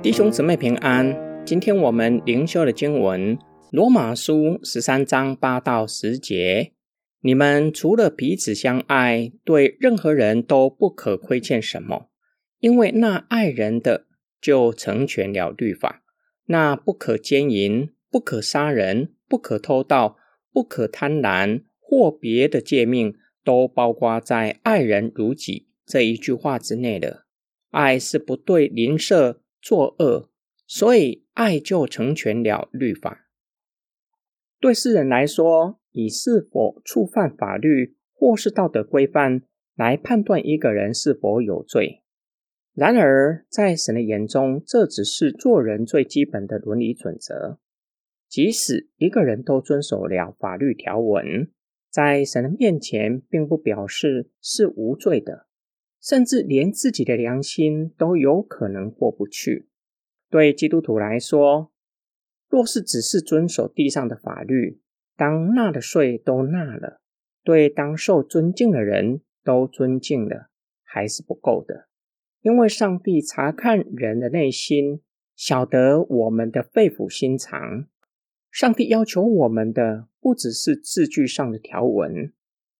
弟兄姊妹平安。今天我们灵修的经文《罗马书》十三章八到十节。你们除了彼此相爱，对任何人都不可亏欠什么，因为那爱人的就成全了律法。那不可奸淫，不可杀人，不可偷盗，不可贪婪，或别的诫命，都包括在“爱人如己”这一句话之内的。爱是不对邻舍作恶，所以爱就成全了律法。对世人来说，以是否触犯法律或是道德规范来判断一个人是否有罪。然而，在神的眼中，这只是做人最基本的伦理准则。即使一个人都遵守了法律条文，在神的面前，并不表示是无罪的，甚至连自己的良心都有可能过不去。对基督徒来说，若是只是遵守地上的法律，当纳的税都纳了，对当受尊敬的人都尊敬了，还是不够的。因为上帝查看人的内心，晓得我们的肺腑心肠。上帝要求我们的，不只是字句上的条文，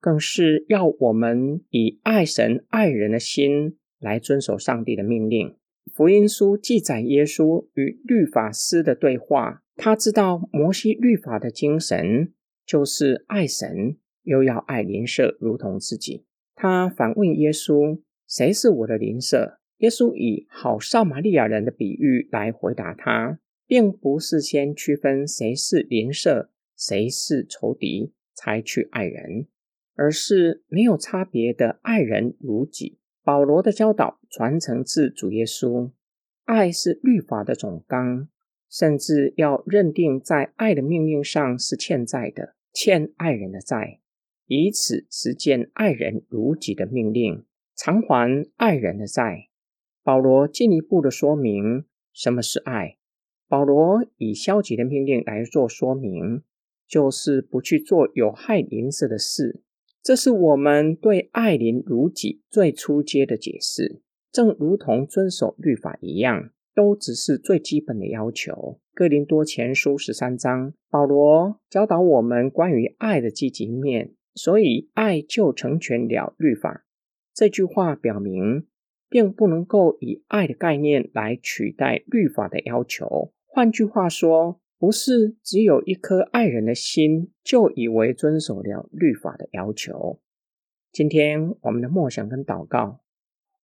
更是要我们以爱神爱人的心来遵守上帝的命令。福音书记载耶稣与律法师的对话。他知道摩西律法的精神就是爱神，又要爱邻舍如同自己。他反问耶稣：“谁是我的邻舍？”耶稣以好撒玛利亚人的比喻来回答他，并不是先区分谁是邻舍，谁是仇敌才去爱人，而是没有差别的爱人如己。保罗的教导传承自主耶稣，爱是律法的总纲。甚至要认定在爱的命令上是欠债的，欠爱人的债，以此实践爱人如己的命令，偿还爱人的债。保罗进一步的说明什么是爱。保罗以消极的命令来做说明，就是不去做有害邻舍的事。这是我们对爱邻如己最初阶的解释，正如同遵守律法一样。都只是最基本的要求。哥林多前书十三章，保罗教导我们关于爱的积极面，所以爱就成全了律法。这句话表明，并不能够以爱的概念来取代律法的要求。换句话说，不是只有一颗爱人的心，就以为遵守了律法的要求。今天我们的默想跟祷告。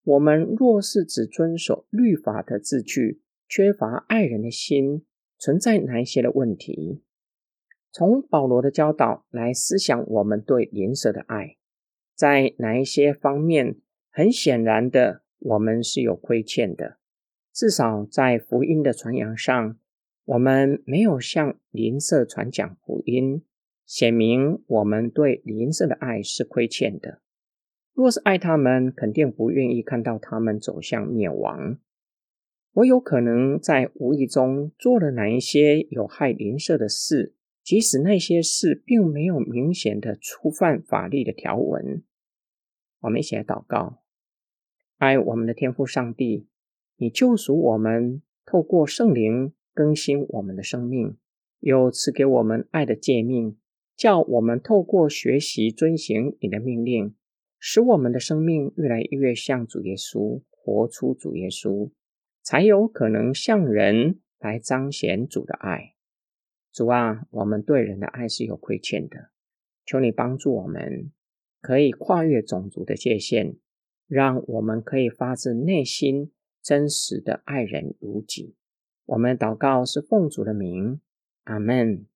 我们若是只遵守律法的字句，缺乏爱人的心，存在哪一些的问题？从保罗的教导来思想，我们对邻舍的爱，在哪一些方面，很显然的，我们是有亏欠的。至少在福音的传扬上，我们没有向邻舍传讲福音，显明我们对邻舍的爱是亏欠的。若是爱他们，肯定不愿意看到他们走向灭亡。我有可能在无意中做了哪一些有害邻舍的事，即使那些事并没有明显的触犯法律的条文。我们一起来祷告：爱我们的天父上帝，你救赎我们，透过圣灵更新我们的生命，又赐给我们爱的诫命，叫我们透过学习遵行你的命令。使我们的生命越来越像主耶稣，活出主耶稣，才有可能向人来彰显主的爱。主啊，我们对人的爱是有亏欠的，求你帮助我们，可以跨越种族的界限，让我们可以发自内心真实的爱人如己。我们祷告是奉主的名，阿门。